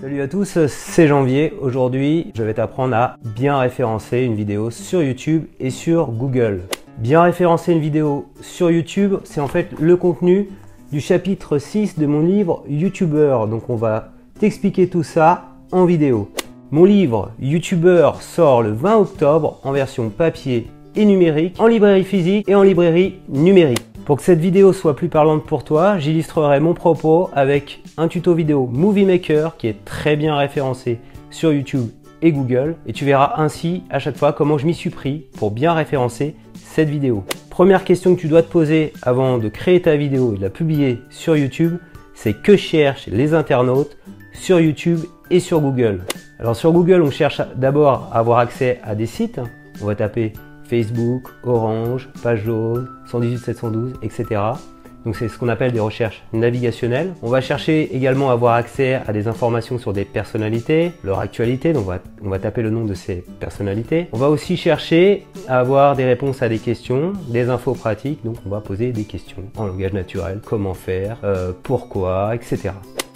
Salut à tous, c'est Janvier. Aujourd'hui, je vais t'apprendre à bien référencer une vidéo sur YouTube et sur Google. Bien référencer une vidéo sur YouTube, c'est en fait le contenu du chapitre 6 de mon livre YouTuber. Donc on va t'expliquer tout ça en vidéo. Mon livre YouTuber sort le 20 octobre en version papier et numérique, en librairie physique et en librairie numérique. Pour que cette vidéo soit plus parlante pour toi, j'illustrerai mon propos avec un tuto vidéo Movie Maker qui est très bien référencé sur YouTube et Google et tu verras ainsi à chaque fois comment je m'y suis pris pour bien référencer cette vidéo. Première question que tu dois te poser avant de créer ta vidéo et de la publier sur YouTube, c'est que cherchent les internautes sur YouTube et sur Google? Alors sur Google, on cherche d'abord à avoir accès à des sites. On va taper Facebook, Orange, Page Jaune, 118 712, etc. Donc c'est ce qu'on appelle des recherches navigationnelles. On va chercher également à avoir accès à des informations sur des personnalités, leur actualité, donc on va, taper le nom de ces personnalités. On va aussi chercher à avoir des réponses à des questions, des infos pratiques, donc on va poser des questions en langage naturel, comment faire, euh, pourquoi, etc.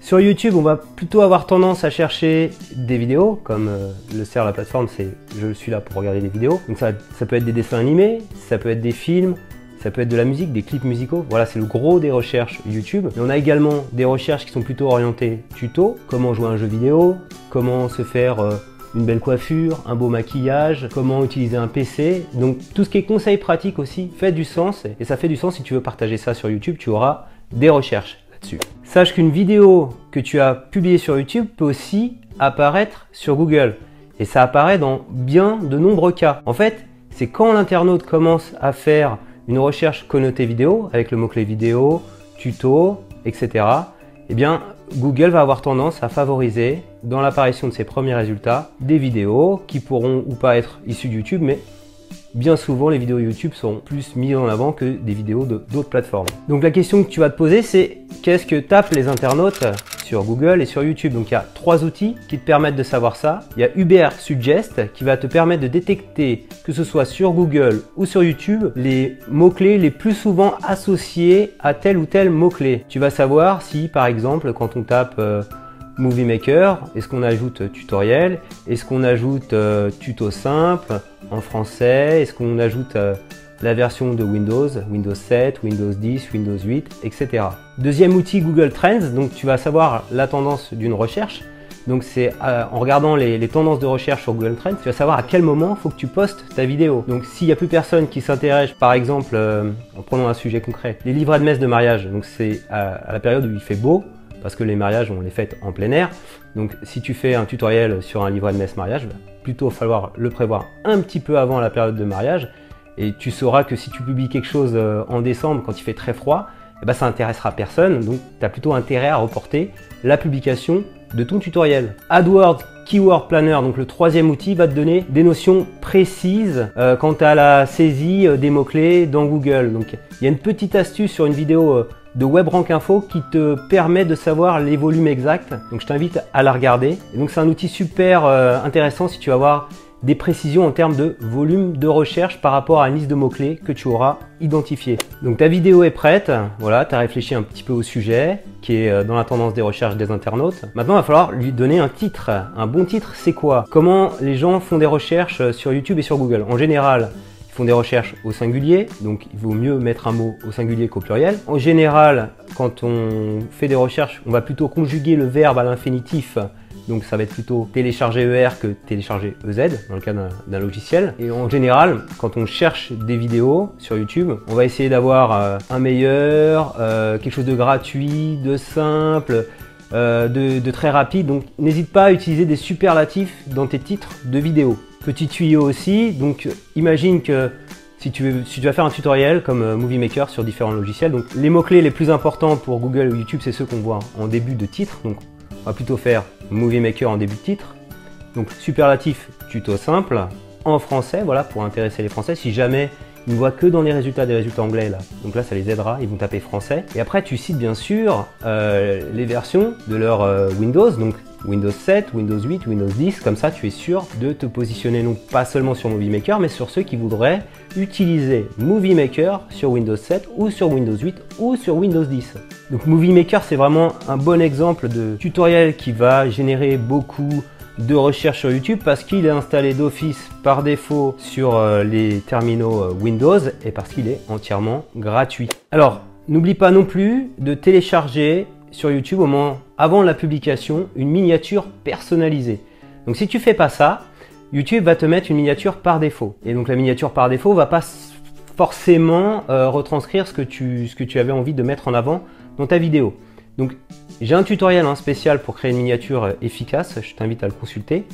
Sur YouTube, on va plutôt avoir tendance à chercher des vidéos, comme euh, le sert la plateforme, c'est je suis là pour regarder des vidéos. Donc ça, peut être des dessins animés, ça peut être des films, ça peut être de la musique, des clips musicaux. Voilà, c'est le gros des recherches YouTube. Mais on a également des recherches qui sont plutôt orientées tuto, comment jouer un jeu vidéo, comment se faire euh, une belle coiffure, un beau maquillage, comment utiliser un PC. Donc tout ce qui est conseils pratiques aussi fait du sens et ça fait du sens si tu veux partager ça sur YouTube, tu auras des recherches Sache qu'une vidéo que tu as publiée sur YouTube peut aussi apparaître sur Google. Et ça apparaît dans bien de nombreux cas. En fait, c'est quand l'internaute commence à faire une recherche connotée vidéo avec le mot-clé vidéo, tuto, etc. Eh bien, Google va avoir tendance à favoriser dans l'apparition de ses premiers résultats des vidéos qui pourront ou pas être issues de YouTube, mais bien souvent les vidéos YouTube sont plus mises en avant que des vidéos d'autres plateformes. Donc la question que tu vas te poser c'est qu'est-ce que tapent les internautes sur Google et sur YouTube? Donc il y a trois outils qui te permettent de savoir ça. Il y a Uber Suggest qui va te permettre de détecter que ce soit sur Google ou sur YouTube les mots-clés les plus souvent associés à tel ou tel mot-clé. Tu vas savoir si par exemple quand on tape euh, Movie Maker, est-ce qu'on ajoute tutoriel? Est-ce qu'on ajoute euh, tuto simple? En français Est-ce qu'on ajoute euh, la version de Windows, Windows 7, Windows 10, Windows 8, etc. Deuxième outil Google Trends, donc tu vas savoir la tendance d'une recherche. Donc c'est euh, en regardant les, tendances de recherche sur Google Trends, tu vas savoir à quel moment faut que tu postes ta vidéo. Donc s'il n'y a plus personne qui s'intéresse, par exemple, en prenant un sujet concret, les livrets de messe de mariage, donc c'est à la période où il fait beau, parce que les mariages, on les fait en plein air. Donc si tu fais un tutoriel sur un livret de messe mariage, va plutôt falloir le prévoir un petit peu avant la période de mariage. Et tu sauras que si tu publies quelque chose euh, en décembre quand il fait très froid, eh ben, ça intéressera personne. Donc tu as plutôt intérêt à reporter la publication de ton tutoriel. AdWords Keyword Planner, donc le troisième outil, va te donner des notions précises euh, quant à la saisie euh, des mots-clés dans Google. Donc il y a une petite astuce sur une vidéo de WebRank Info qui te permet de savoir les volumes exacts. Donc je t'invite à la regarder. Donc c'est un outil super euh, intéressant si tu vas avoir des précisions en termes de volume de recherche par rapport à une liste de mots-clés que tu auras identifié. Donc ta vidéo est prête, voilà, tu as réfléchi un petit peu au sujet qui est euh, dans la tendance des recherches des internautes. Maintenant, il va falloir lui donner un titre. Un bon titre, c'est quoi? Comment les gens font des recherches euh, sur YouTube et sur Google? En général, font des recherches au singulier, donc il vaut mieux mettre un mot au singulier qu'au pluriel. En général, quand on fait des recherches, on va plutôt conjuguer le verbe à l'infinitif, donc ça va être plutôt télécharger ER que télécharger EZ dans le cas d'un logiciel. Et en général, quand on cherche des vidéos sur YouTube, on va essayer d'avoir euh, un meilleur, euh, quelque chose de gratuit, de simple, euh, de, de, très rapide. Donc n'hésite pas à utiliser des superlatifs dans tes titres de vidéos. Petit tuyau aussi, donc imagine que si tu, veux, vas faire un tutoriel comme euh, Movie Maker sur différents logiciels, donc les mots-clés les plus importants pour Google ou YouTube, c'est ceux qu'on voit en début de titre. Donc on va plutôt faire Movie Maker en début de titre. Donc superlatif, tuto simple, en français, voilà, pour intéresser les Français. Si jamais ils ne voient que dans les résultats des résultats anglais là. Donc là, ça les aidera, ils vont taper français. Et après, tu cites bien sûr euh, les versions de leur euh, Windows. Windows 7, Windows 8, Windows 10, comme ça tu es sûr de te positionner non pas seulement sur Movie Maker, mais sur ceux qui voudraient utiliser Movie Maker sur Windows 7 ou sur Windows 8 ou sur Windows 10. Donc Movie Maker c'est vraiment un bon exemple de tutoriel qui va générer beaucoup de recherche sur YouTube parce qu'il est installé d'office par défaut sur euh, les terminaux euh, Windows et parce qu'il est entièrement gratuit. Alors, n'oublie pas non plus de télécharger sur YouTube au moment avant la publication une miniature personnalisée. Donc si tu fais pas ça, YouTube va te mettre une miniature par défaut. Et donc la miniature par défaut va pas forcément euh, retranscrire ce que, tu, avais envie de mettre en avant dans ta vidéo. Donc j'ai un tutoriel hein, spécial pour créer une miniature euh, efficace, je t'invite à le consulter.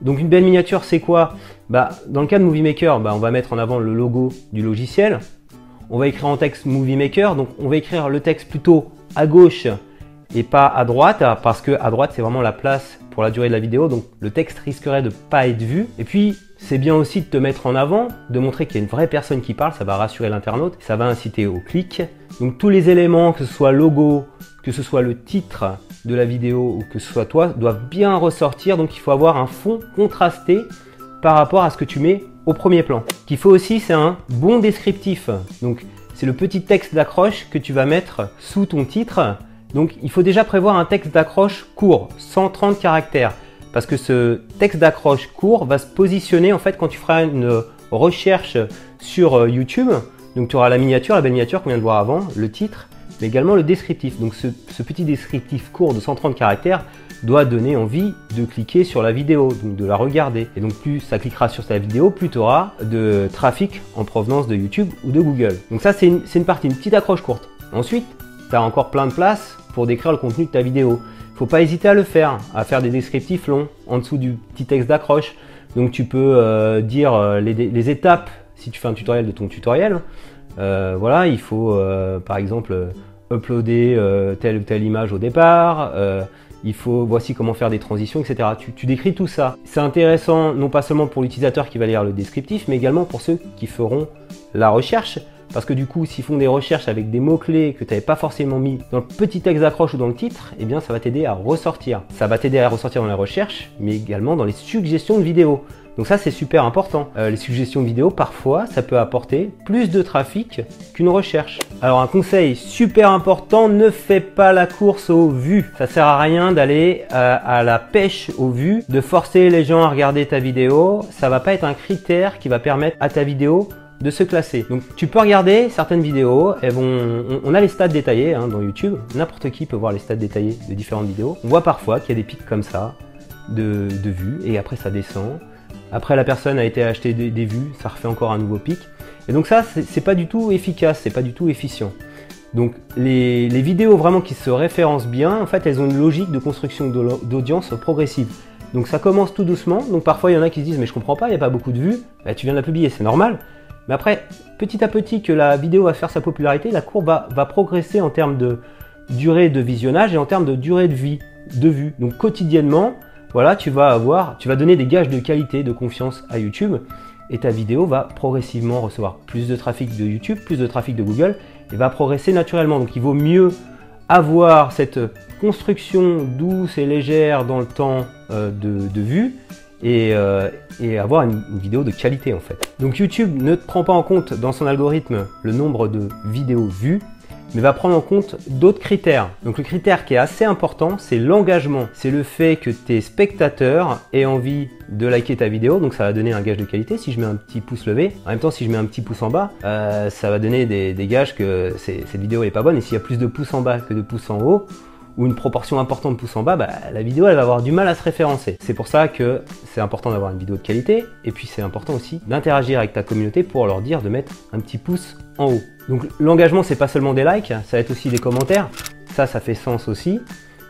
Donc une belle miniature c'est quoi? Bah, Dans le cas de Movie Maker, bah, on va mettre en avant le logo du logiciel. On va écrire en texte Movie Maker, donc on va écrire le texte plutôt à gauche et pas à droite, parce que à droite c'est vraiment la place pour la durée de la vidéo, donc le texte risquerait de pas être vu. Et puis c'est bien aussi de te mettre en avant, de montrer qu'il y a une vraie personne qui parle, ça va rassurer l'internaute, ça va inciter au clic. Donc tous les éléments, que ce soit logo, que ce soit le titre de la vidéo ou que ce soit toi, doivent bien ressortir. Donc il faut avoir un fond contrasté par rapport à ce que tu mets au premier plan. Ce qu'il faut aussi, c'est un bon descriptif. Donc c'est le petit texte d'accroche que tu vas mettre sous ton titre. Donc il faut déjà prévoir un texte d'accroche court, 130 caractères. Parce que ce texte d'accroche court va se positionner en fait quand tu feras une recherche sur euh, YouTube. Donc tu auras la miniature, la belle miniature qu'on vient de voir avant, le titre, mais également le descriptif. Donc ce, petit descriptif court de 130 caractères doit donner envie de cliquer sur la vidéo, donc de la regarder. Et donc plus ça cliquera sur ta vidéo, plus tu auras de trafic en provenance de YouTube ou de Google. Donc ça c'est une, une, partie, une petite accroche courte. Ensuite, tu as encore plein de place pour décrire le contenu de ta vidéo. Faut pas hésiter à le faire, à faire des descriptifs longs en dessous du petit texte d'accroche. Donc tu peux euh, dire euh, les, étapes si tu fais un tutoriel de ton tutoriel. Euh, voilà, il faut par exemple uploader telle ou telle image au départ. il faut voici comment faire des transitions, etc. Tu, tu décris tout ça. C'est intéressant non pas seulement pour l'utilisateur qui va lire le descriptif, mais également pour ceux qui feront la recherche parce que du coup, s'ils font des recherches avec des mots-clés que tu n'avais pas forcément mis dans le petit texte d'accroche ou dans le titre, eh bien ça va t'aider à ressortir. Ça va t'aider à ressortir dans la recherche, mais également dans les suggestions de vidéos. Donc ça c'est super important. Euh, les suggestions de vidéos, parfois, ça peut apporter plus de trafic qu'une recherche. Alors un conseil super important, ne fais pas la course aux vues. Ça sert à rien d'aller euh, à la pêche aux vues, de forcer les gens à regarder ta vidéo. Ça va pas être un critère qui va permettre à ta vidéo de se classer. Donc tu peux regarder certaines vidéos, elles vont, on, a les stats détaillés hein, dans YouTube, n'importe qui peut voir les stats détaillés de différentes vidéos. On voit parfois qu'il y a des pics comme ça de, vues et après ça descend. Après la personne a été acheter des, vues, ça refait encore un nouveau pic. Et donc ça, c'est pas du tout efficace, c'est pas du tout efficient. Donc les, les, vidéos vraiment qui se référencent bien, en fait, elles ont une logique de construction d'audience progressive. Donc ça commence tout doucement. Donc parfois il y en a qui se disent mais je comprends pas, il n'y a pas beaucoup de vues. Bah, tu viens de la publier, c'est normal. Mais après, petit à petit que la vidéo va faire sa popularité, la courbe va, progresser en termes de durée de visionnage et en termes de durée de vie, de vue. Donc quotidiennement, voilà, tu vas avoir, tu vas donner des gages de qualité, de confiance à YouTube et ta vidéo va progressivement recevoir plus de trafic de YouTube, plus de trafic de Google et va progresser naturellement. Donc il vaut mieux avoir cette construction douce et légère dans le temps euh, de, de vue euh, et, avoir une, vidéo de qualité en fait. Donc YouTube ne prend pas en compte dans son algorithme le nombre de vidéos vues, mais va prendre en compte d'autres critères. Donc le critère qui est assez important, c'est l'engagement. C'est le fait que tes spectateurs aient envie de liker ta vidéo, donc ça va donner un gage de qualité. Si je mets un petit pouce levé, en même temps si je mets un petit pouce en bas, euh, ça va donner des, des gages que cette vidéo n'est pas bonne. Et s'il y a plus de pouces en bas que de pouces en haut, ou une proportion importante de pouces en bas, bah, la vidéo elle va avoir du mal à se référencer. C'est pour ça que c'est important d'avoir une vidéo de qualité et puis c'est important aussi d'interagir avec ta communauté pour leur dire de mettre un petit pouce en haut. Donc l'engagement c'est pas seulement des likes, ça va être aussi des commentaires. Ça, ça fait sens aussi.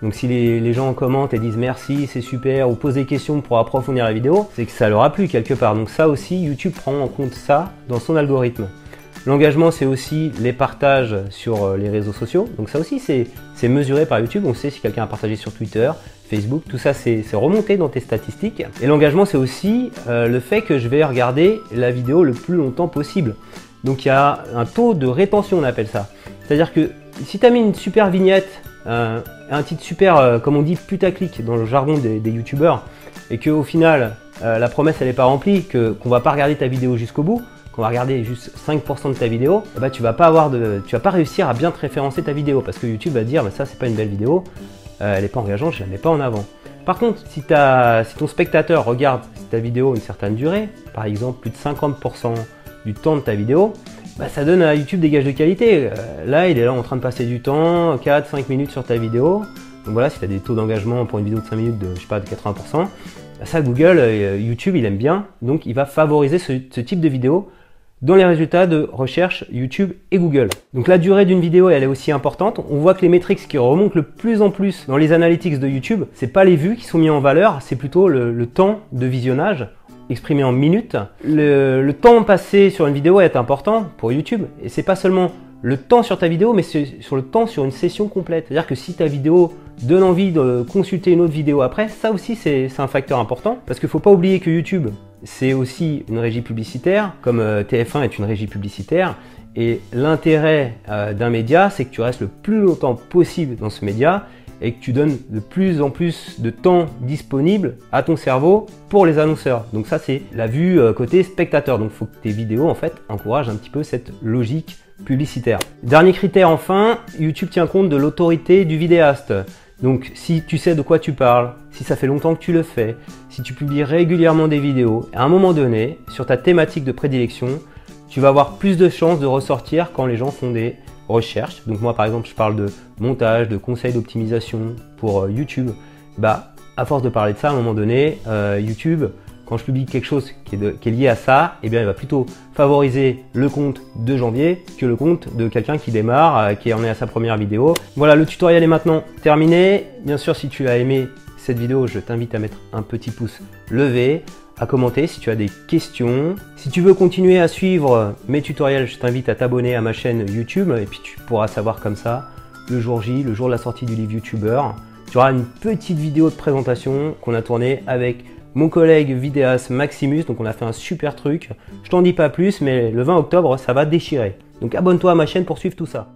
Donc si les, les, gens commentent et disent merci, c'est super, ou posent des questions pour approfondir la vidéo, c'est que ça leur a plu quelque part. Donc ça aussi, YouTube prend en compte ça dans son algorithme. L'engagement, c'est aussi les partages sur euh, les réseaux sociaux. Donc ça aussi, c'est mesuré par YouTube. On sait si quelqu'un a partagé sur Twitter, Facebook, tout ça, c'est remonté dans tes statistiques. Et l'engagement, c'est aussi euh, le fait que je vais regarder la vidéo le plus longtemps possible. Donc il y a un taux de rétention, on appelle ça. C'est-à-dire que si tu as mis une super vignette un, un titre super, euh, comme on dit, putaclic dans le jargon des, youtubeurs, et qu'au final, euh, la promesse elle n'est pas remplie, qu'on va pas regarder ta vidéo jusqu'au bout, qu'on va regarder juste 5% de ta vidéo, eh ben, tu vas pas avoir de, tu vas pas réussir à bien te référencer ta vidéo parce que YouTube va dire mais ça c'est pas une belle vidéo, euh, elle est pas engageante, je la mets pas en avant. Par contre, si, si ton spectateur regarde ta vidéo une certaine durée, par exemple plus de 50% du temps de ta vidéo, bah, ça donne à YouTube des gages de qualité. Euh, là, il est là en train de passer du temps, 4-5 minutes sur ta vidéo. Donc voilà, si tu as des taux d'engagement pour une vidéo de 5 minutes de, je sais pas, de 80%, bah, ça Google, euh, YouTube, il aime bien. Donc il va favoriser ce type de vidéo dans les résultats de recherche YouTube et Google. Donc la durée d'une vidéo elle est aussi importante. On voit que les métriques qui remontent le plus en plus dans les analytics de YouTube, c'est pas les vues qui sont mis en valeur, c'est plutôt le, temps de visionnage exprimé en minutes. Le, temps passé sur une vidéo est important pour YouTube et c'est pas seulement le temps sur ta vidéo mais c'est sur le temps sur une session complète. C'est-à-dire que si ta vidéo donne envie de consulter une autre vidéo après, ça aussi c'est un facteur important parce qu'il faut pas oublier que YouTube c'est aussi une régie publicitaire, comme euh, TF1 est une régie publicitaire. Et l'intérêt euh, d'un média, c'est que tu restes le plus longtemps possible dans ce média et que tu donnes de plus en plus de temps disponible à ton cerveau pour les annonceurs. Donc ça, c'est la vue euh, côté spectateur. Donc il faut que tes vidéos, en fait, encouragent un petit peu cette logique publicitaire. Dernier critère, enfin, YouTube tient compte de l'autorité du vidéaste. Donc si tu sais de quoi tu parles, si ça fait longtemps que tu le fais, si tu publies régulièrement des vidéos, à un moment donné, sur ta thématique de prédilection, tu vas avoir plus de chances de ressortir quand les gens font des recherches. Donc moi par exemple je parle de montage, de conseils d'optimisation pour euh, YouTube. Bah à force de parler de ça, à un moment donné, euh, YouTube quand je publie quelque chose qui est, lié à ça, eh bien, il va plutôt favoriser le compte de janvier que le compte de quelqu'un qui démarre, euh, qui en est à sa première vidéo. Voilà, le tutoriel est maintenant terminé. Bien sûr, si tu as aimé cette vidéo, je t'invite à mettre un petit pouce levé, à commenter si tu as des questions. Si tu veux continuer à suivre mes tutoriels, je t'invite à t'abonner à ma chaîne YouTube et puis tu pourras savoir comme ça le jour J, le jour de la sortie du livre YouTuber. Tu auras une petite vidéo de présentation qu'on a tournée avec mon collègue vidéaste Maximus. Donc on a fait un super truc. Je t'en dis pas plus, mais le 20 octobre, ça va déchirer. Donc abonne-toi à ma chaîne pour suivre tout ça.